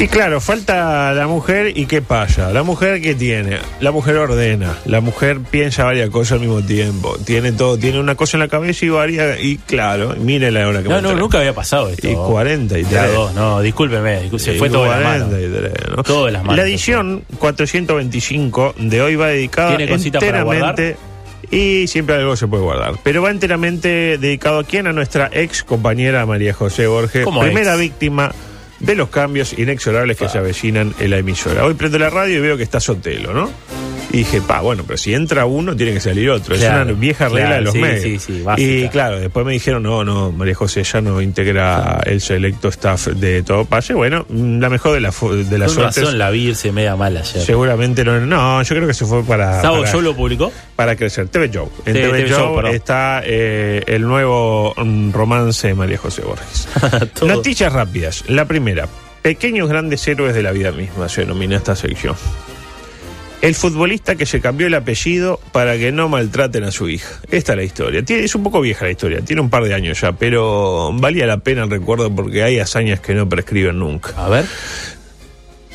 Y claro, falta la mujer y qué pasa. La mujer que tiene, la mujer ordena, la mujer piensa varias cosas al mismo tiempo, tiene todo, tiene una cosa en la cabeza y varia y claro, mire la hora que No, no, nunca había pasado esto. Y 43. Ya dos, no, discúlpeme, discú- se Sí, fue todo de las manos. 43, ¿no? Todo de las manos. La edición 425 de hoy va dedicada ¿Tiene cositas para enteramente y siempre algo se puede guardar, pero va enteramente dedicado a quién a nuestra ex compañera María José Borges, ¿Cómo primera ex? víctima de los cambios inexorables que Ah. se avecinan en la emisora. Hoy prendo la radio y veo que está Sotelo, ¿no? Y dije, pa, bueno, pero si entra uno, tiene que salir otro. Claro, es una vieja regla claro, de los sí, medios. sí, sí, y claro, después me dijeron, no, no, María José ya no integra el selecto staff de todo pase. Bueno, la mejor de, la, de las Con razón la vi irse media mal ayer. Seguramente no, no, yo creo que se fue para, ¿Sabo para, yo lo publicó? para crecer. TV Show. En TV TV, perdón. está eh, el nuevo mm, romance de María José Borges. Noticias rápidas. La primera. Pequeños grandes héroes de la vida misma se denomina esta sección. El futbolista que se cambió el apellido para que no maltraten a su hija. Esta es la historia. Tiene- es un poco vieja la historia, tiene un par de años ya, pero valía la pena el recuerdo porque hay hazañas que no prescriben nunca. A ver.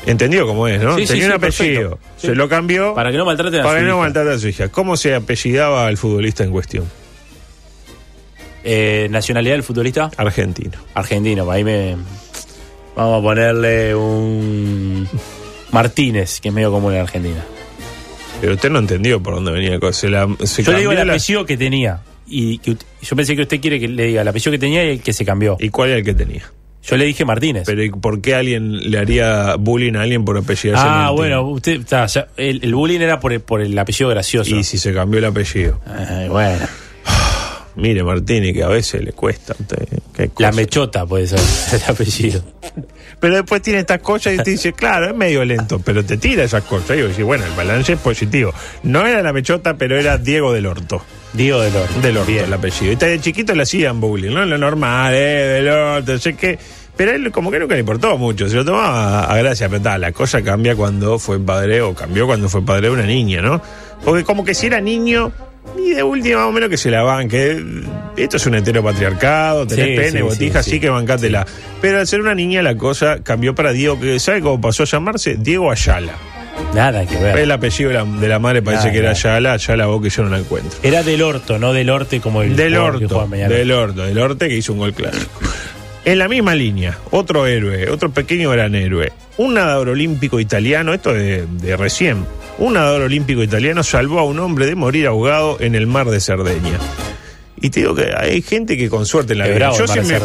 ¿Entendió cómo es, no? Sí, Tenía sí, un apellido, se lo cambió Para que no maltraten a para su que no hija. maltrate a su hija. ¿Cómo se apellidaba al futbolista en cuestión? Eh, ¿Nacionalidad del futbolista? Argentino. Argentino, ahí me. Vamos a ponerle un. Martínez, que es medio común en Argentina. Pero usted no entendió por dónde venía la cosa. Se la- se Yo le digo el la- apellido que tenía. Y que yo pensé que usted quiere que le diga el apellido que tenía y el que se cambió. ¿Y cuál era el que tenía? Yo le dije Martínez. Pero ¿y por qué alguien le haría bullying a alguien por apellidarse ah, Martín? bueno, usted. está, ya- el, el bullying era por el, por el apellido gracioso. Y si se cambió el apellido. Ay, bueno. Mire, Martini, que a veces le cuesta. usted, La mechota puede ser el apellido. Pero después tiene estas cosas y usted dice, claro, es medio lento, pero te tira esas cosas. Y yo digo, bueno, el balance es positivo. No era la mechota, pero era Diego del Orto. Diego del Orto. Del Orto, Bien. el apellido. Y de chiquito le hacían bullying, ¿no? Lo normal, eh, del Orto, sé qué. Pero él como que nunca le importó mucho, se lo tomaba a, a gracia, pero ta, la cosa cambia cuando fue padre, o cambió cuando fue padre de una niña, ¿no? Porque como que si era niño, y de última más o menos que se la banque. Esto es un heteropatriarcado, tenés Sí, pene, sí, botija, sí, sí, sí. que bancátela. Pero al ser una niña la cosa cambió para Diego, que ¿sabe cómo pasó a llamarse? Diego Ayala. Nada que ver. El apellido de la, de la madre parece Nada, que era. Ayala, Ayala vos que yo no la encuentro. Era del Orto, no del Orte como el Del que Orto, Peñarol. del Orto, del Orte que hizo un gol clásico. En la misma línea, otro héroe, otro pequeño gran héroe, un nadador olímpico italiano, esto de, de recién, un nadador olímpico italiano salvó a un hombre de morir ahogado en el mar de Cerdeña. Y te digo que hay gente que con suerte en la vida. Yo si, me,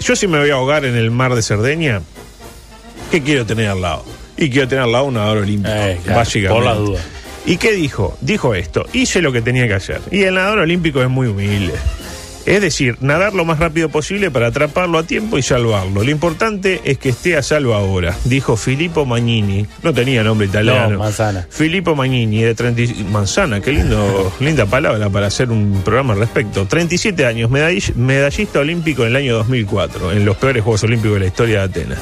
yo si me voy a ahogar en el mar de Cerdeña, ¿qué quiero tener al lado? Y quiero tener al lado un nadador olímpico, Eh, claro, básicamente. por la duda. ¿Y qué dijo? Dijo esto, hice lo que tenía que hacer. Y el nadador olímpico es muy humilde. Es decir, nadar lo más rápido posible para atraparlo a tiempo y salvarlo. Lo importante es que esté a salvo ahora, dijo Filippo Magnini. No tenía nombre italiano. No, Manzana. Filippo Magnini, de 30 y- Manzana, qué lindo, linda palabra para hacer un programa al respecto. 37 años, medall- medallista olímpico en el año 2004, en los peores Juegos Olímpicos de la historia de Atenas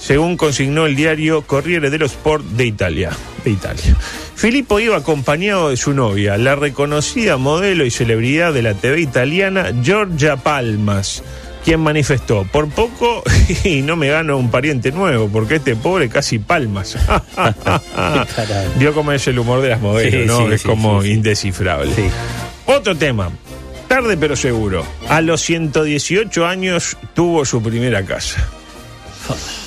según consignó el diario Corriere dello Sport de Italia. De Italia. Filippo iba acompañado de su novia, la reconocida modelo y celebridad de la TV italiana Giorgia Palmas, quien manifestó, por poco y no me gano un pariente nuevo, porque este pobre casi palmas. Vio cómo es el humor de las modelos, Sí, ¿no? sí, es sí, como indescifrable. Otro tema. Tarde pero seguro. A los 118 años tuvo su primera casa.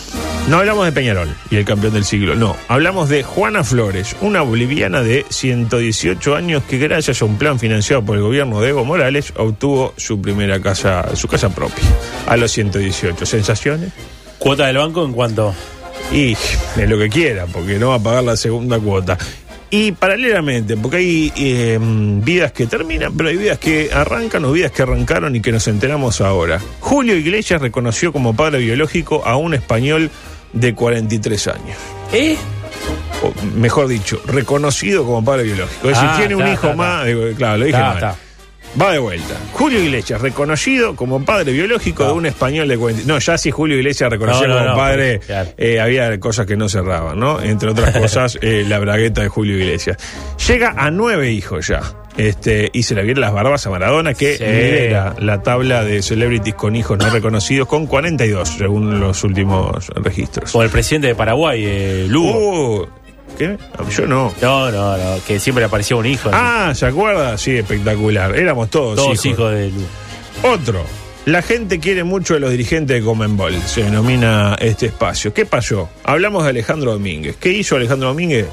No hablamos de Peñarol y el campeón del siglo, no. Hablamos de Juana Flores, una boliviana de 118 años que gracias a un plan financiado por el gobierno de Evo Morales obtuvo su primera casa, su casa propia. A los 118. ¿Sensaciones? ¿Cuota del banco en cuanto? Y es lo que quiera, porque no va a pagar la segunda cuota. Y paralelamente, porque hay eh, vidas que terminan, pero hay vidas que arrancan o vidas que arrancaron y que nos enteramos ahora. Julio Iglesias reconoció como padre biológico a un español de 43 años. ¿Eh? o, mejor dicho, reconocido como padre biológico. Es decir, Ah, tiene un hijo ta, más, ta. claro, lo dije mal. Va de vuelta. Julio Iglesias, reconocido como padre biológico No. de un español de 40. No, ya si Julio Iglesias No, no, como padre, claro. eh, había cosas que no cerraban, ¿no? Entre otras cosas, eh, la bragueta de Julio Iglesias. Llega a nueve hijos ya. Este, y se le vienen las barbas a Maradona, que Sí. lidera la tabla de celebrities con hijos no reconocidos con 42, según los últimos registros. O el presidente de Paraguay, eh, Lugo. Uh, ¿Qué? Yo no. No, no, no, que siempre le aparecía un hijo. Ah, ¿se acuerda? Sí, espectacular. Éramos todos, Todos hijos de Lugo. Otro. La gente quiere mucho de los dirigentes de Comenbol, se denomina este espacio. ¿Qué pasó? Hablamos de Alejandro Domínguez. ¿Qué hizo Alejandro Domínguez?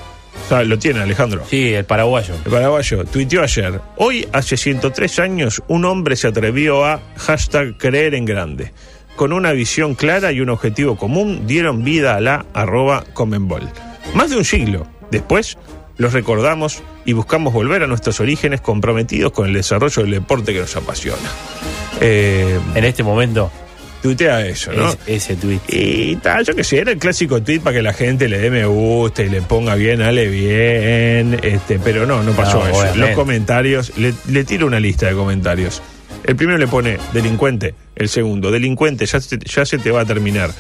Sea, lo tiene Alejandro. Sí, el paraguayo. El paraguayo tuiteó ayer. Hoy, hace 103 años, un hombre se atrevió a hashtag creer en grande. Con una visión clara y un objetivo común, dieron vida a la arroba Comenbol. Más de un siglo después, los recordamos y buscamos volver a nuestros orígenes comprometidos con el desarrollo del deporte que nos apasiona. Eh, En este momento, tuitea eso, ¿no? es- ese tuit. Y tal, yo que sé, era el clásico tweet para que la gente le dé me gusta y le ponga bien, ale bien, este, pero no, no pasó No, eso. obviamente. Los comentarios, le, le tiro una lista de comentarios. El primero le pone delincuente, el segundo, delincuente, ya se, ya se te va a terminar.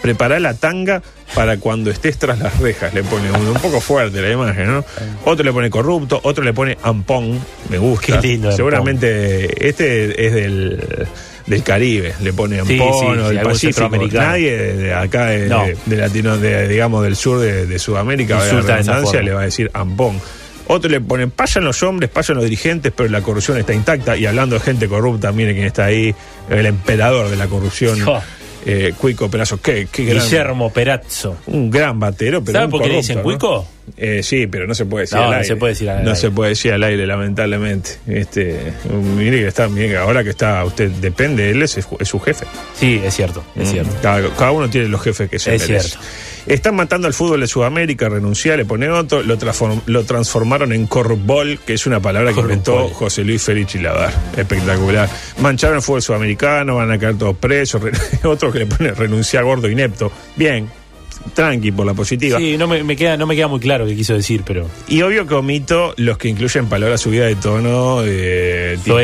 Prepará la tanga para cuando estés tras las rejas, le pone uno. Un poco fuerte la imagen, ¿no? Otro le pone corrupto, otro le pone ampón, me gusta. Qué lindo, ampón. Seguramente este es del, del Caribe, le pone Sí, ampón sí, del Pacífico. Nadie de, de acá, de, No. de- de latino, de, digamos, del sur de, de Sudamérica, de redundancia, le va a decir ampón. Otro le ponen, pasan los hombres, pasan los dirigentes, pero la corrupción está intacta. Y hablando de gente corrupta, mire quién está ahí, el emperador de la corrupción. Eh, Cuico Perazo. Qué, qué gran, Guillermo Perazzo. un gran batero, pero ¿Sabe por qué le dicen ¿no? Cuico? Eh, sí, pero no se puede decir No, al no aire. se puede decir al No aire. se puede decir al aire, lamentablemente. Este, mire que está bien, ahora que está, usted depende, él es, es su jefe. Sí, es cierto, es Mm, cierto. Cada, cada uno tiene los jefes que se Es merece. cierto. Están matando al fútbol de Sudamérica, renuncia, le pone otro, lo, transform- lo transformaron en corrupbol, que es una palabra que inventó José Luis Félix Chiladar. Espectacular. Mancharon el fútbol sudamericano, van a caer todos presos. re- otro que le pone renunciar gordo inepto. Bien, tranqui por la positiva. Sí, no me, me queda, no me queda muy claro qué quiso decir, pero. Y obvio que omito los que incluyen palabras subidas de tono, eh, tipo,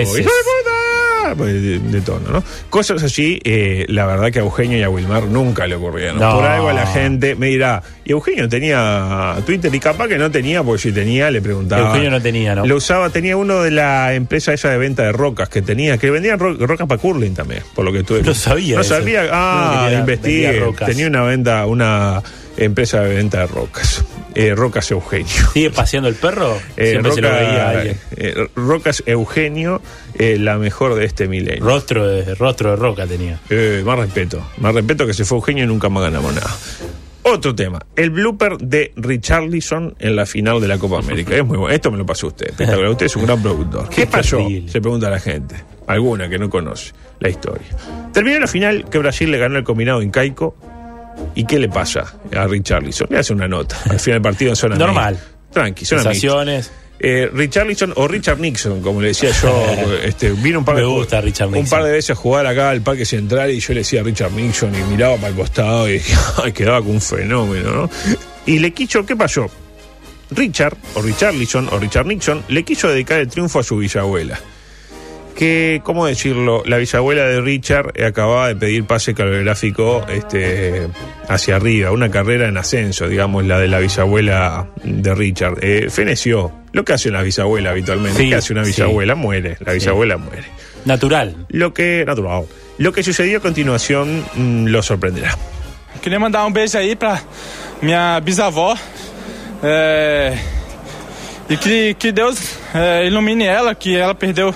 Pues, de, de tono, ¿no? Cosas así, eh, la verdad que a Eugenio y a Wilmar nunca le ocurrieron. No. Por algo a la gente me dirá, y Eugenio tenía Twitter y capaz que no tenía, porque si tenía le preguntaba. Eugenio no tenía, ¿no? Lo usaba, tenía uno de la empresa esa de venta de rocas que tenía, que vendían ro- rocas para curling también, por lo que tuve. No sabía No eso. sabía, ah, No, investigué. Tenía una venta, una empresa de venta de rocas. Eh, rocas Eugenio. ¿Sigue paseando el perro? Eh, Siempre se lo veía a alguien. eh, Rocas Eugenio, eh, la mejor de este milenio. Rostro de, rostro de roca tenía. Más respeto, más respeto que se fue Eugenio y nunca más ganamos nada. Otro tema, el blooper de Richarlison en la final de la Copa América. Es muy bueno, esto me lo pasó usted, espectacular. Usted es un gran productor. ¿Qué, Qué pasó? terrible. Se pregunta la gente, alguna que no conoce la historia. Terminó la final que Brasil le ganó el combinado incaico. ¿Y qué le pasa a Richarlison? Le hace una nota al final del partido en zona Normal. mixta. Tranqui, zona. Sensaciones. Eh, Richarlison o Richard Nixon, como le decía yo, este, vino un par, Me de, gusta Richard un par de veces a jugar acá al Parque Central y yo le decía Richard Nixon y miraba para el costado y ay, quedaba con un fenómeno, ¿no? Y le quiso, ¿qué pasó? Richard, o Richarlison, o Richard Nixon, le quiso dedicar el triunfo a su bisabuela. Que, ¿cómo decirlo? La bisabuela de Richard eh, acababa de pedir pase coreográfico este, hacia arriba, una carrera en ascenso, digamos, la de la bisabuela de Richard. Eh, feneció, lo que hace una bisabuela habitualmente. Sí, ¿Qué hace una sí. bisabuela? Muere, la bisabuela muere. Natural. Lo que, natural, lo que sucedió a continuación mm, lo sorprenderá. Queria mandar um beijo aí pra minha bisavó. é, e que, que Deus é, ilumine ela, que ela perdeu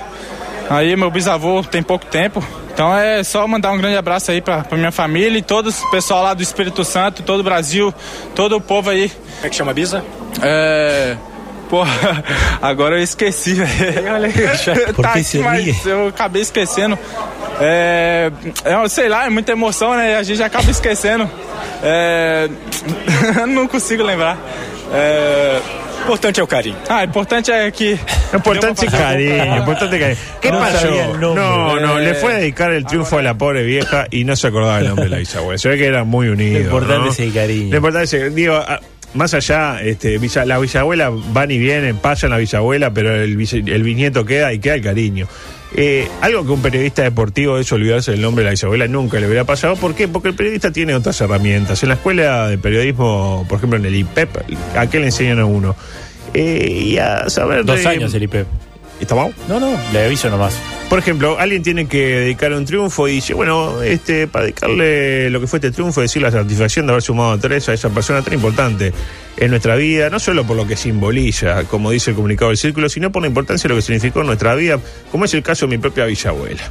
aí meu bisavô tem pouco tempo. Então é só mandar um grande abraço aí pra, pra minha família e todos o pessoal lá do Espírito Santo, todo o Brasil, todo o povo aí. Como é que chama a Bisa? É. Porra, agora eu esqueci, velho. Por Tá que aqui, mas eu acabei esquecendo. É, é, sei lá, é muita emoção, né? A gente acaba esquecendo. É, não consigo lembrar. É, importante é o carinho. ah, o importante é que. Importante cariño, importante cariño. ¿Qué No pasó? sabía el nombre. No, no, Eh, le fue a dedicar el triunfo a la pobre vieja y no se acordaba el nombre de la bisabuela. Se ve que era muy unido. Lo importante ¿no? es el cariño. Lo importante es el- digo, a- más allá, este, Villa- la bisabuela van y vienen, pasan la bisabuela, pero el, el bisnieto queda y queda el cariño. Eh, algo que un periodista deportivo es olvidarse del nombre de la bisabuela nunca le hubiera pasado. ¿Por qué? Porque el periodista tiene otras herramientas. En la escuela de periodismo, por ejemplo en el IPEP, ¿a qué le enseñan a uno? Eh, y a saber... Dos de- años el IPEP. ¿Está mal? No, no, le aviso nomás. Por ejemplo, alguien tiene que dedicar un triunfo y dice, bueno, este, para dedicarle lo que fue este triunfo, decir la satisfacción de haber sumado a tres a esa persona tan importante en nuestra vida, no solo por lo que simboliza, como dice el comunicado del círculo, sino por la importancia de lo que significó en nuestra vida, como es el caso de mi propia bisabuela.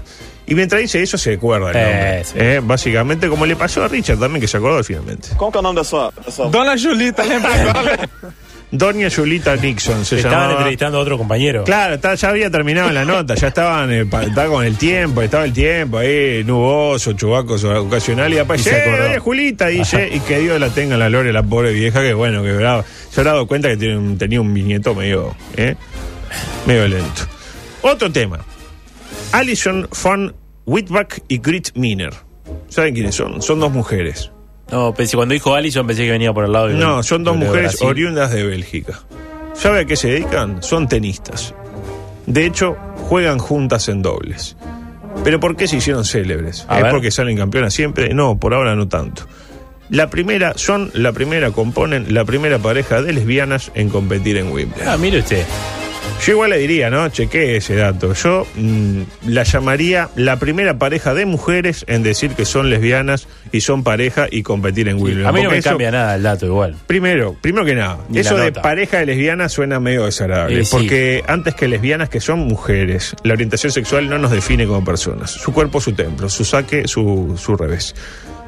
Y mientras dice eso, se acuerda el Eh, nombre. sí. Eh, básicamente, como le pasó a Richard también, que se acordó finalmente. Qual que é da sua, da sua Dona Julita, lembra agora? Doña Julita Nixon se Estaban llamaba. entrevistando a otro compañero. Claro, está- ya había terminado la nota, ya estaban, eh, pa- estaba con el tiempo, estaba el tiempo ahí, nuboso, chubacos ocasional, y Y después, se ¡eh, acordó. doña Julita! Dice, y que Dios la tenga en la gloria, la pobre vieja, que bueno, que brava. Se habrá dado cuenta que tiene un- tenía un bisnieto medio, ¿eh? medio lento. Otro tema. Alison von Whitback y Grit Miner. ¿Saben quiénes son? Son dos mujeres. No, pensé, cuando dijo Alison pensé que venía por el lado de No, son dos mujeres Brasil. oriundas de Bélgica. ¿Sabe a qué se dedican? Son tenistas. De hecho, juegan juntas en dobles. ¿Pero por qué se hicieron célebres? A ¿Es ver. porque salen campeonas siempre? No, por ahora no tanto. La primera, son la primera, componen la primera pareja de lesbianas en competir en Wimbledon. Ah, mire usted. Yo igual le diría, ¿no? Chequé ese dato. Yo mm, la llamaría la primera pareja de mujeres en decir que son lesbianas y son pareja y competir en Wimbledon. A mí no Porque me eso- cambia nada el dato igual. Primero, primero que nada, Ni eso de nota. pareja de lesbianas suena medio desagradable. Eh, sí. Porque antes que lesbianas, que son mujeres, la orientación sexual no nos define como personas. Su cuerpo, su templo, su saque, su, su revés.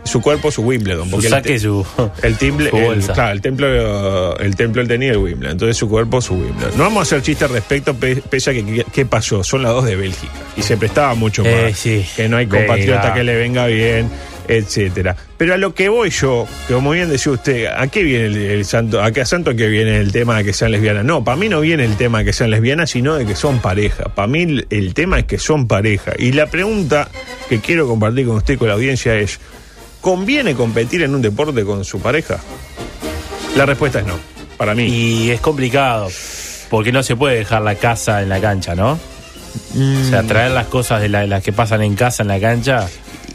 Su cuerpo, su Wimbledon. Su porque saque, su, el su el, claro, el templo, el templo él tenía el Wimbledon, entonces su cuerpo su Wimbledon. No vamos a hacer chistes al respecto, pe- pese a que qué pasó, son las dos de Bélgica y se prestaba mucho Eh, más sí. que no hay compatriota Venga. que le venga bien, etcétera. Pero a lo que voy yo, como bien decía usted, ¿a qué viene el, el santo? ¿A qué a santo que viene el tema de que sean lesbianas? No, para mí no viene el tema de que sean lesbianas, sino de que son pareja. Para mí el, el tema es que son pareja. Y la pregunta que quiero compartir con usted y con la audiencia es: ¿conviene competir en un deporte con su pareja? La respuesta es no. Para mí. Y es complicado, porque no se puede dejar la casa en la cancha, ¿no? O sea, traer las cosas de la- las que pasan en casa en la cancha,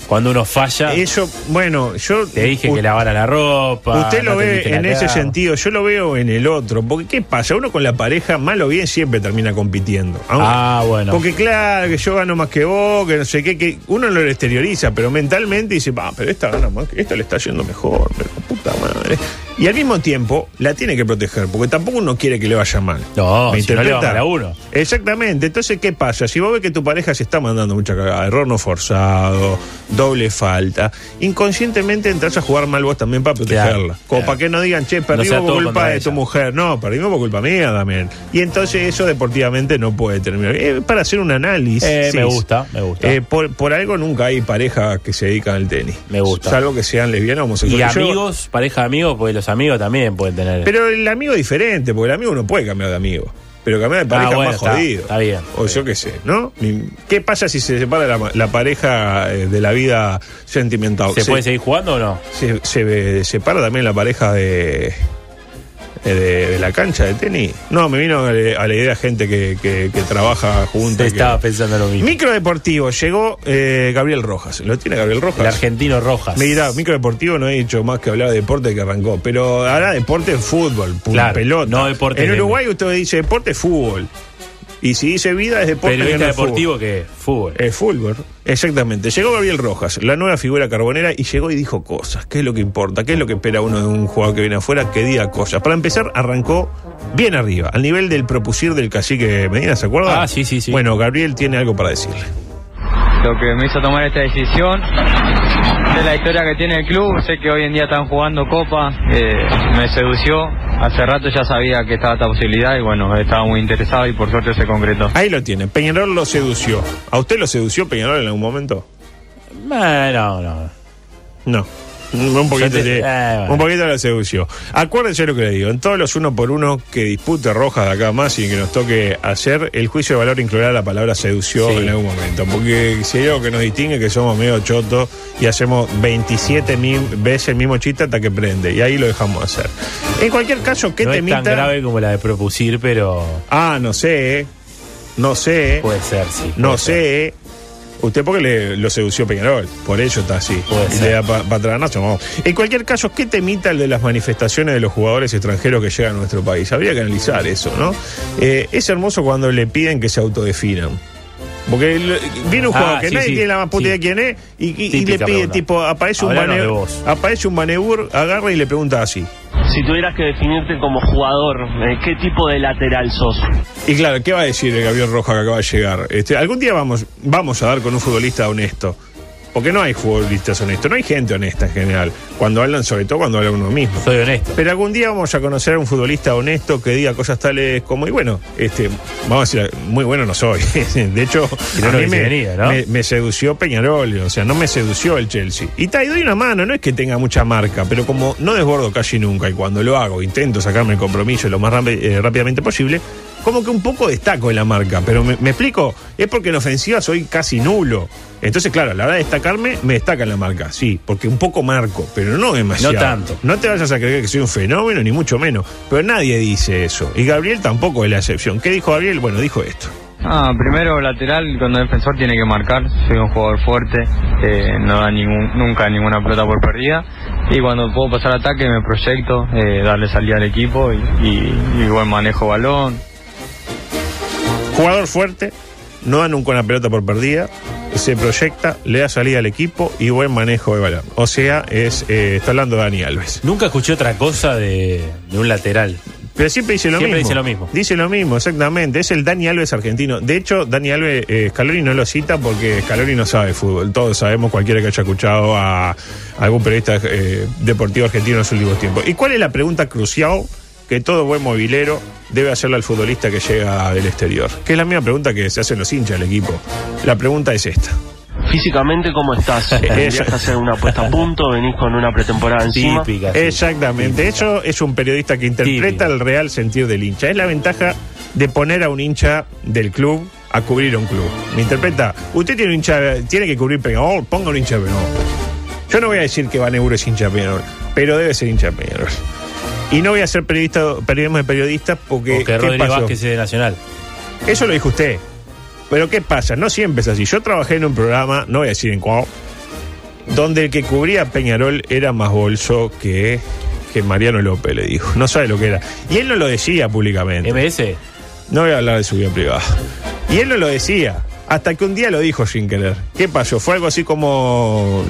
cuando uno falla, Eso, bueno, yo. te dije u- que lavara la ropa. Usted lo no ve en ese sentido, yo lo veo en el otro. Porque, ¿qué pasa? Uno con la pareja, mal o bien, siempre termina compitiendo. Aunque- Ah, bueno. Porque, claro, que yo gano más que vos, que no sé qué, que uno lo exterioriza, pero mentalmente dice, ah, pero esta gana más, esta le está yendo mejor, pero puta madre. Y al mismo tiempo, la tiene que proteger, porque tampoco uno quiere que le vaya mal. No, ¿Me si no le va interpreta? mal a uno. Exactamente. Entonces, ¿qué pasa? Si vos ves que tu pareja se está mandando mucha cagada, error no forzado, doble falta, inconscientemente entras a jugar mal vos también para protegerla. Claro, Como claro. para que no digan, che, perdimos sea por culpa de tu mujer. No, perdimos por culpa mía también. Y entonces eso deportivamente no puede terminar. Eh, para hacer un análisis. Eh, me gusta, me gusta. Eh, por, por algo nunca hay pareja que se dedican al tenis. Me gusta. Salvo que sean lesbianas o Y homosexuales. Yo- amigos, pareja de amigos, porque los amigos también pueden tener. pero el amigo es diferente, porque el amigo no puede cambiar de amigo. Pero cambiar de Ah, pareja bueno, es más está- jodido. está bien, O yo qué sé, ¿no? ¿Qué pasa si se separa la, la pareja eh, de la vida sentimental? ¿Se, puede seguir jugando o no? se, se separa también la pareja de, de, de la cancha de tenis? No, me vino a la a la idea gente que, que- que trabaja juntos. y que- Estaba pensando lo mismo. Microdeportivo, llegó eh, Gabriel Rojas. ¿Lo tiene Gabriel Rojas? El argentino Rojas. Mira, microdeportivo no he dicho más que hablar de deporte que arrancó, pero ahora deporte es fútbol, Claro, pelota. no deporte En Uruguay usted dice deporte es fútbol. Y si dice vida es deporte Periodista no es fútbol. deportivo que fútbol. Es fútbol, exactamente. Llegó Gabriel Rojas, la nueva figura carbonera, y llegó y dijo cosas. ¿Qué es lo que importa? ¿Qué es lo que espera uno de un jugador que viene afuera? Que diga cosas. Para empezar, arrancó bien arriba, al nivel del propusir del cacique Medina, ¿se acuerda? Ah, sí, sí, sí. Bueno, Gabriel tiene algo para decirle. lo que me hizo tomar esta decisión de la historia que tiene el club. Sé que hoy en día están jugando Copa, eh, me sedució. Hace rato ya sabía que estaba esta posibilidad y bueno, estaba muy interesado y por suerte se concretó. Ahí lo tiene. Peñarol lo sedució. ¿A usted lo sedució Peñarol en algún momento? Eh, no, no. No. Un poquito, te- bueno. un poquito lo sedució. Acuérdense lo que le digo. En todos los uno por uno que dispute Rojas de acá más y que nos toque hacer, el juicio de valor incluirá la palabra sedució Sí. en algún momento. Porque si hay algo que nos distingue es que somos medio chotos y hacemos 27 mil veces el mismo chiste hasta que prende. Y ahí lo dejamos hacer. En cualquier caso, ¿qué no es temita? tan grave como la de propusir, pero Ah, no sé. No sé. puede ser, sí. No ser. sé. Usted porque le, lo sedució Peñarol, por ello está así. Y le da para patranazo, vamos. En cualquier caso, ¿qué temita el de las manifestaciones de los jugadores extranjeros que llegan a nuestro país? Habría que analizar eso, ¿no? Eh, es hermoso cuando le piden que se autodefinan. Porque el- viene un Ah, jugador que sí, nadie sí. tiene la más puta Sí. idea de quién es y, y- y le pide, tipo, aparece un, Hablanos de Bane- vos. aparece un Banebur, agarra y le pregunta así. Si tuvieras que definirte como jugador, eh, ¿qué tipo de lateral sos? Y claro, ¿qué va a decir el Gabriel Roja que acaba de llegar? Este, algún día vamos, vamos a dar con un futbolista honesto. Porque no hay futbolistas honestos, no hay gente honesta en general. Cuando hablan, sobre todo cuando habla uno mismo. Soy honesto. Pero algún día vamos a conocer a un futbolista honesto que diga cosas tales como, y bueno, este, vamos a decir, muy bueno no soy. De hecho, no a mí me, ¿no? me- me sedució Peñarol, o sea, no me sedució el Chelsea. Y y doy una mano, no es que tenga mucha marca, pero como no desbordo casi nunca y cuando lo hago intento sacarme el compromiso lo más eh, rápidamente posible, como que un poco destaco en la marca. Pero me, me explico, es porque en ofensiva soy casi nulo. Entonces, claro, a la hora de destacarme, me destaca en la marca, sí, porque un poco marco, pero no demasiado. No tanto. No te vayas a creer que soy un fenómeno, ni mucho menos. Pero nadie dice eso. Y Gabriel tampoco es la excepción. ¿Qué dijo Gabriel? Bueno, dijo esto. Ah, primero lateral, cuando el defensor tiene que marcar, soy un jugador fuerte, eh, no da ningún, nunca ninguna pelota por perdida. Y cuando puedo pasar ataque me proyecto, eh, darle salida al equipo y, y, y buen manejo balón. Jugador fuerte, no da nunca una pelota por perdida, se proyecta, le da salida al equipo y buen manejo de balón. O sea, es eh, está hablando de Dani Alves. Nunca escuché otra cosa de, de un lateral. Pero siempre dice lo Siempre mismo. dice lo mismo. Dice lo mismo, exactamente. Es el Dani Alves argentino. De hecho, Dani Alves, eh, Scaloni no lo cita porque Scaloni no sabe fútbol. Todos sabemos, cualquiera que haya escuchado a algún periodista eh, deportivo argentino en los últimos tiempos. ¿Y cuál es la pregunta crucial que todo buen movilero debe hacerle al futbolista que llega del exterior? Que es la misma pregunta que se hacen los hinchas del equipo. La pregunta es esta. Físicamente, ¿cómo estás? ¿Tendrías que hacer una puesta a punto? ¿Venís con una pretemporada encima? Típica. sí. Exactamente, eso es un periodista que interpreta el real sentir del hincha. Es la ventaja de poner a un hincha del club a cubrir un club. ¿Me interpreta? Usted tiene un hincha, tiene que cubrir Peñarol, ponga un hincha de Peñarol. Yo no voy a decir que Van Euro es hincha de Peñarol, pero debe ser hincha de Peñarol. Y no voy a hacer periodista, periodismo de periodistas porque. Porque ¿qué Rodri pasó? Vázquez es de Nacional. Eso lo dijo usted. Pero ¿qué pasa? No siempre es así. Yo trabajé en un programa, no voy a decir en cuál, donde el que cubría a Peñarol era más bolso que, que Mariano López, le dijo. No sabe lo que era. Y él no lo decía públicamente. MS. No voy a hablar de su vida privada. Y él no lo decía. Hasta que un día lo dijo sin querer. ¿Qué pasó? Fue algo así como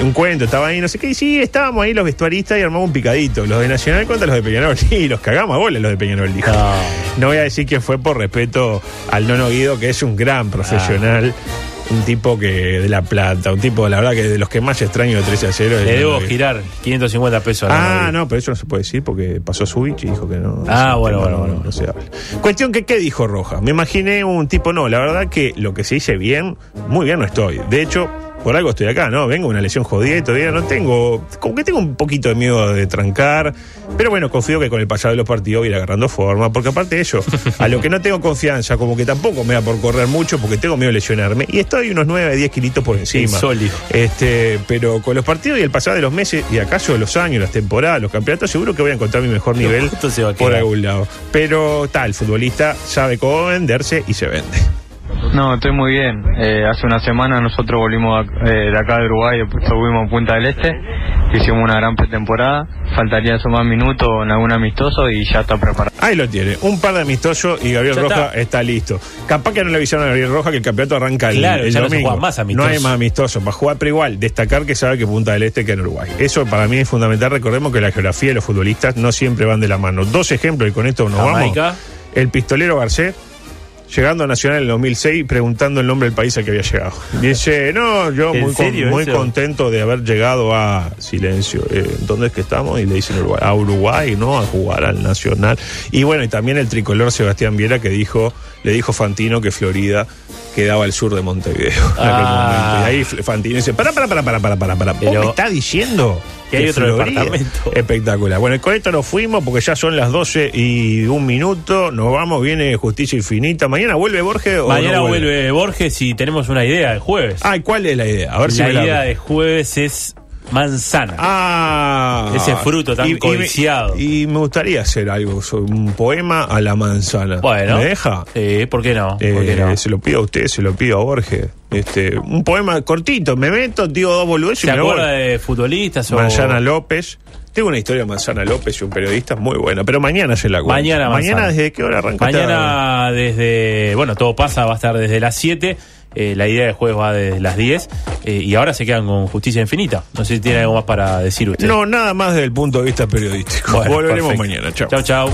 un cuento, estaba ahí, no sé qué. Y sí, estábamos ahí los vestuaristas y armamos un picadito. Los de Nacional contra los de Peñarol. Y los cagamos a bolas los de Peñarol, dijo. No. No voy a decir quién fue por respeto al Nono Guido, que es un gran profesional. Un tipo que de La Plata, un tipo, la verdad, que de los que más extraño de 13 a 0. es Le debo girar 550 pesos a Ah, no, pero eso no se puede decir porque pasó Switch y dijo que no. Ah, bueno, tema bueno, no- bueno. no se habla. Cuestión que, ¿qué dijo Roja? Me imaginé un tipo, no, la verdad que lo que se dice bien, muy bien no estoy. De hecho, por algo estoy acá, ¿no? Vengo una lesión jodida y todavía no tengo, como que tengo un poquito de miedo de trancar, pero bueno, confío que con el pasado de los partidos voy a ir agarrando forma, porque aparte de eso, a lo que no tengo confianza, como que tampoco me da por correr mucho, porque tengo miedo de lesionarme, y estoy unos 9, 10 kilitos por encima. sólido. Este, pero con los partidos y el pasado de los meses, y acaso de los años, las temporadas, los campeonatos, seguro que voy a encontrar mi mejor nivel por algún lado. Pero tal, el futbolista sabe cómo venderse y se vende. No, estoy muy bien. Eh, hace una semana nosotros volvimos a- eh, de acá de Uruguay, estuvimos en Punta del Este, hicimos una gran pretemporada, faltaría sumar minutos en algún amistoso y ya está preparado. Ahí lo tiene, un par de amistosos y Gabriel Ya Roja está. está. listo. Capaz que no le avisaron a Gabriel Roja que el campeonato arranca el, Claro, el ya no se domingo. juega más no amistoso. hay más amistosos para jugar, pero igual, destacar que sabe que Punta del Este queda en Uruguay. Eso para mí es fundamental. Recordemos que la geografía de los futbolistas no siempre van de la mano. Dos ejemplos y con esto nos Jamaica. vamos. El pistolero Garcés. Llegando a Nacional en el 2006, preguntando el nombre del país al que había llegado. Dice, no, yo ¿En muy, con- muy contento de haber llegado a silencio. Eh, ¿Dónde es que estamos? Y le dicen Uruguay, a Uruguay, ¿no? A jugar al Nacional. Y bueno, y también el tricolor Sebastián Viera que dijo, le dijo Fantino que Florida quedaba al sur de Montevideo. en aquel Ah. momento. Y ahí Fantini dice, para, para, para, para, para, para, para. ¿Vos Pero- me está diciendo Que hay otro Florida? departamento. Espectacular. Bueno, con esto nos fuimos porque ya son las 12 y un minuto. Nos vamos, viene Justicia Infinita. ¿Mañana vuelve Borges o Mañana no vuelve Borges y tenemos una idea de jueves. Ay, ¿cuál es la idea? A ver si la me la- idea de jueves es manzana. Ah, Ese fruto tan y, y me- codiciado. Y, me gustaría hacer algo, un poema a la manzana. bueno. ¿Me deja? Sí, ¿por qué no? ¿Por Eh, qué no? Se lo pido a usted, se lo pido a Borges. Este, un poema cortito, me meto, digo dos boludeces y ¿Se voy. acuerda de futbolistas o Manzana López. Tengo una historia de Manzana López y un periodista muy buena, pero mañana se la cuento. Mañana Mañana. ¿desde qué hora arranca? Mañana desde, bueno, todo pasa, va a estar desde las 7. eh, la idea de jueves va desde las 10. eh, y ahora se quedan con Justicia Infinita. No sé si tiene algo más para decir usted. No, nada más desde el punto de vista periodístico. Bueno, Volveremos perfecto. mañana. Chao. Chao, chao.